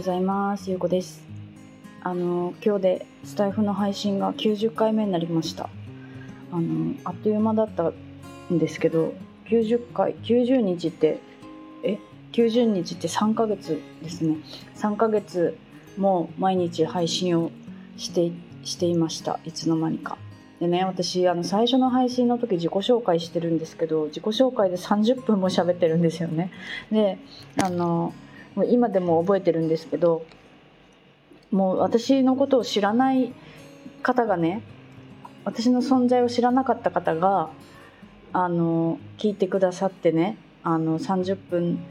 ございます。ゆうこです。あの今日でスタイフの配信が90回目になりました。あのあっという間だったんですけど90回90日ってえ90日って3ヶ月ですね。3ヶ月も毎日配信をしてしていました。いつの間にか。でね私あの最初の配信の時自己紹介してるんですけど自己紹介で30分も喋ってるんですよね。であのもう今でも覚えてるんですけどもう私のことを知らない方がね私の存在を知らなかった方があの聞いてくださってねあの30分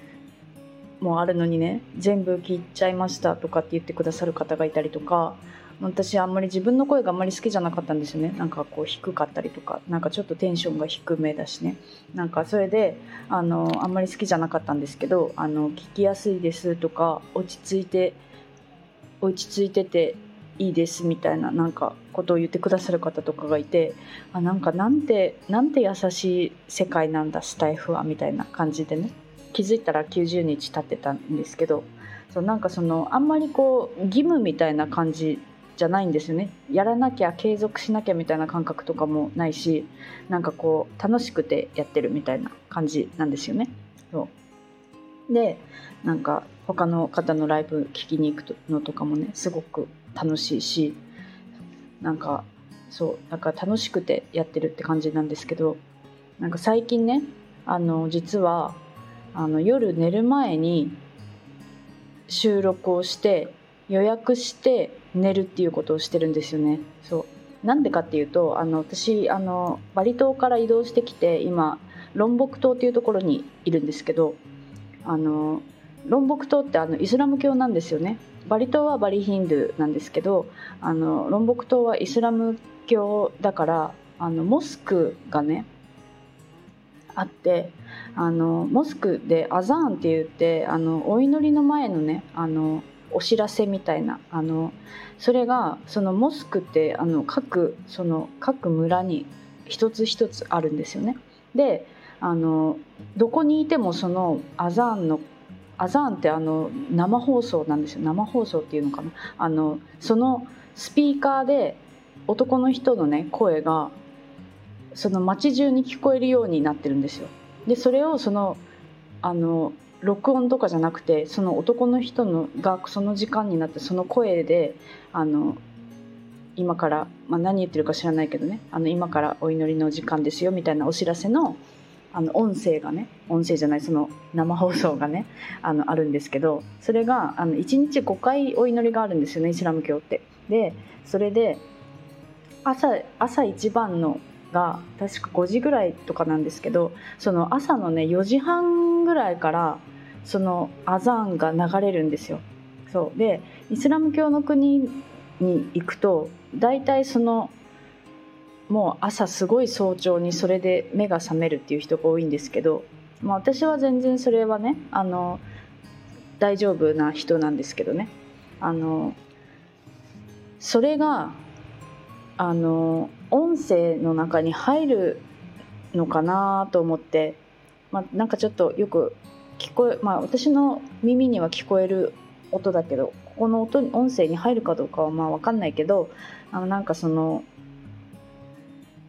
もあるのにね全部聞いちゃいましたとかって言ってくださる方がいたりとか私あんまり自分の声があんまり好きじゃなかったんですよね。なんかこう低かったりとか。なんかちょっとテンションが低めだしね。なんかそれであのあんまり好きじゃなかったんですけどあの聞きやすいですとか落ち着いて落ち着いてていいですみたいななんかことを言ってくださる方とかがいてあなんかなんてなんて優しい世界なんだスタイフはみたいな感じでね。気づいたら90日経ってたんですけどそうなんかそのあんまりこう義務みたいな感じじゃないんですよねやらなきゃ継続しなきゃみたいな感覚とかもないしなんかこう楽しくてやってるみたいな感じなんですよね。そうでなんか他の方のライブ聞きに行くのとかもねすごく楽しいしなんかそうなんか楽しくてやってるって感じなんですけどなんか最近ねあの実はあの夜寝る前に収録をして予約して寝るっていうことをしてるんですよね。そうなんでかっていうとあの私あのバリ島から移動してきて今ロンボク島っていうところにいるんですけどあのロンボク島ってあのイスラム教なんですよね。バリ島はバリヒンドゥなんですけどあのロンボク島はイスラム教だからあのモスクがねあってあのモスクでアザーンって言ってあのお祈りの前のねあのお知らせみたいなあのそれがそのモスクってあの各その各村に一つ一つあるんですよね。であのどこにいてもそのアザーンのアザーンってあの生放送なんですよ生放送っていうのかなあのそのスピーカーで男の人のね声がその街中に聞こえるようになってるんですよ。でそれをそのあの録音とかじゃなくてその男の人のがその時間になってその声であの今から、まあ、何言ってるか知らないけどねあの今からお祈りの時間ですよみたいなお知らせのあの音声がね音声じゃないその生放送がねあのあるんですけどそれがあの1日5回お祈りがあるんですよねイスラム教って。でそれで朝朝一番のが確か5時ぐらいとかなんですけどその朝のね4時半ぐらいからそのアザーンが流れるんですよ。そうでイスラム教の国に行くと大体そのもう朝すごい早朝にそれで目が覚めるっていう人が多いんですけど、まあ、私は全然それはねあの大丈夫な人なんですけどねあのそれがあの音声の中に入るのかなと思って、まあ、なんかちょっとよく聞こえまあ私の耳には聞こえる音だけどここの音音声に入るかどうかはまあ分かんないけどあのなんかその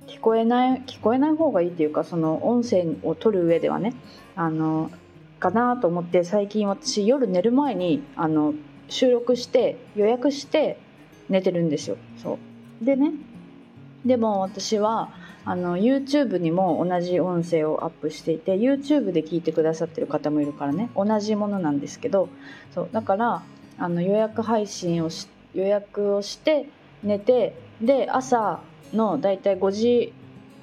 聞こえない聞こえない方がいいっていうかその音声を取る上ではねあのかなと思って最近私夜寝る前にあの収録して予約して寝てるんですよ。そうでねでも私はあの YouTube にも同じ音声をアップしていて YouTube で聞いてくださってる方もいるからね同じものなんですけどそうだからあの予約配信をし予約をして寝てで朝のだいたい5時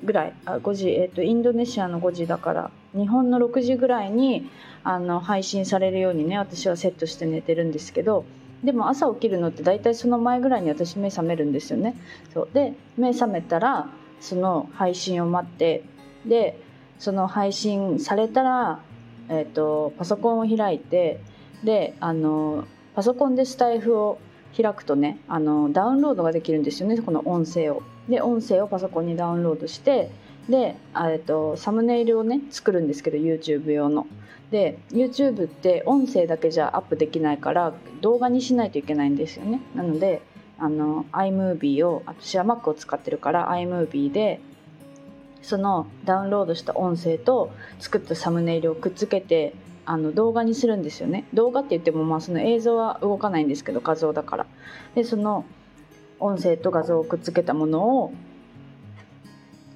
ぐらいあ5時、えーと、インドネシアの5時だから日本の6時ぐらいにあの配信されるようにね私はセットして寝てるんですけどでも朝起きるのって大体その前ぐらいに私目覚めるんですよね。そうで目覚めたらその配信を待ってでその配信されたら、えーと、パソコンを開いてであのパソコンでスタイフを開くとねあのダウンロードができるんですよねこの音声を。で音声をパソコンにダウンロードしてでえとサムネイルをね作るんですけど YouTube 用の。で YouTube って音声だけじゃアップできないから動画にしないといけないんですよねなのであの iMovie を私は Mac を使ってるから iMovie でそのダウンロードした音声と作ったサムネイルをくっつけてあの動画にするんですよね。動画って言ってもまあその映像は動かないんですけど画像だから。でその音声と画像をくっつけたものを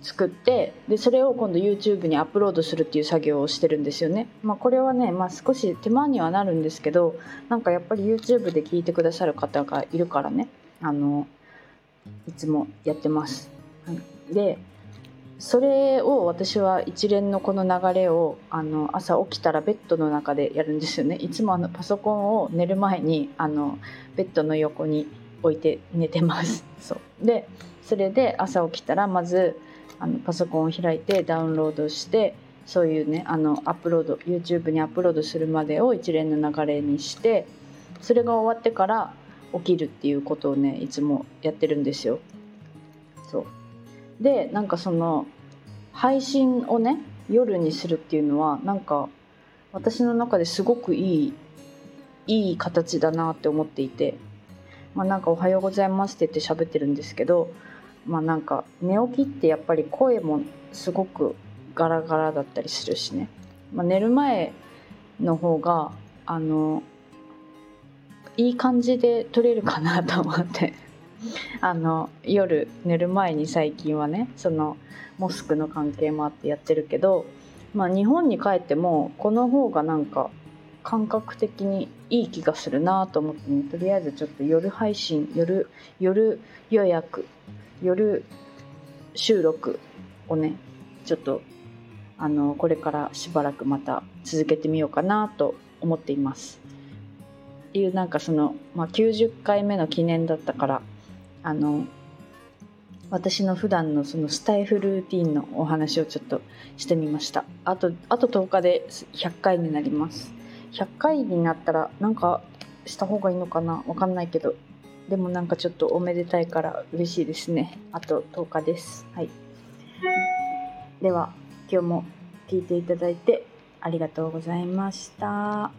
作ってでそれを今度 YouTube にアップロードするっていう作業をしてるんですよね。まあ、これはね、まあ、少し手間にはなるんですけどなんかやっぱり YouTube で聞いてくださる方がいるからね。あのいつもやってます。でそれを私は一連のこの流れをあの朝起きたらベッドの中でやるんですよね。いつもあのパソコンを寝る前にあのベッドの横に置いて寝てます。そう。でそれで朝起きたらまずあのパソコンを開いてダウンロードしてそういうねあのアップロード YouTube にアップロードするまでを一連の流れにしてそれが終わってから起きるっていうことをねいつもやってるんですよ。そうでなんかその配信をね夜にするっていうのはなんか私の中ですごくいいいい形だなって思っていてまあなんか「おはようございます」って言って喋ってるんですけどまあなんか寝起きってやっぱり声もすごくガラガラだったりするしね、まあ、寝る前の方があのいい感じで撮れるかなと思って あの夜寝る前に最近はねそのモスクの関係もあってやってるけど、まあ、日本に帰ってもこの方がなんか感覚的にいい気がするなと思ってねとりあえずちょっと夜配信夜夜予約夜収録をねちょっとあのこれからしばらくまた続けてみようかなと思っています。いうなんかその、まあ、90回目の記念だったからあの私の普段のそのスタイフルーティンのお話をちょっとしてみました。あとあと10日で100回になります。100回になったらなんかした方がいいのかな？わかんないけど。でもなんかちょっとおめでたいから嬉しいですね。あと10日です。はい。では今日も聞いていただいてありがとうございました。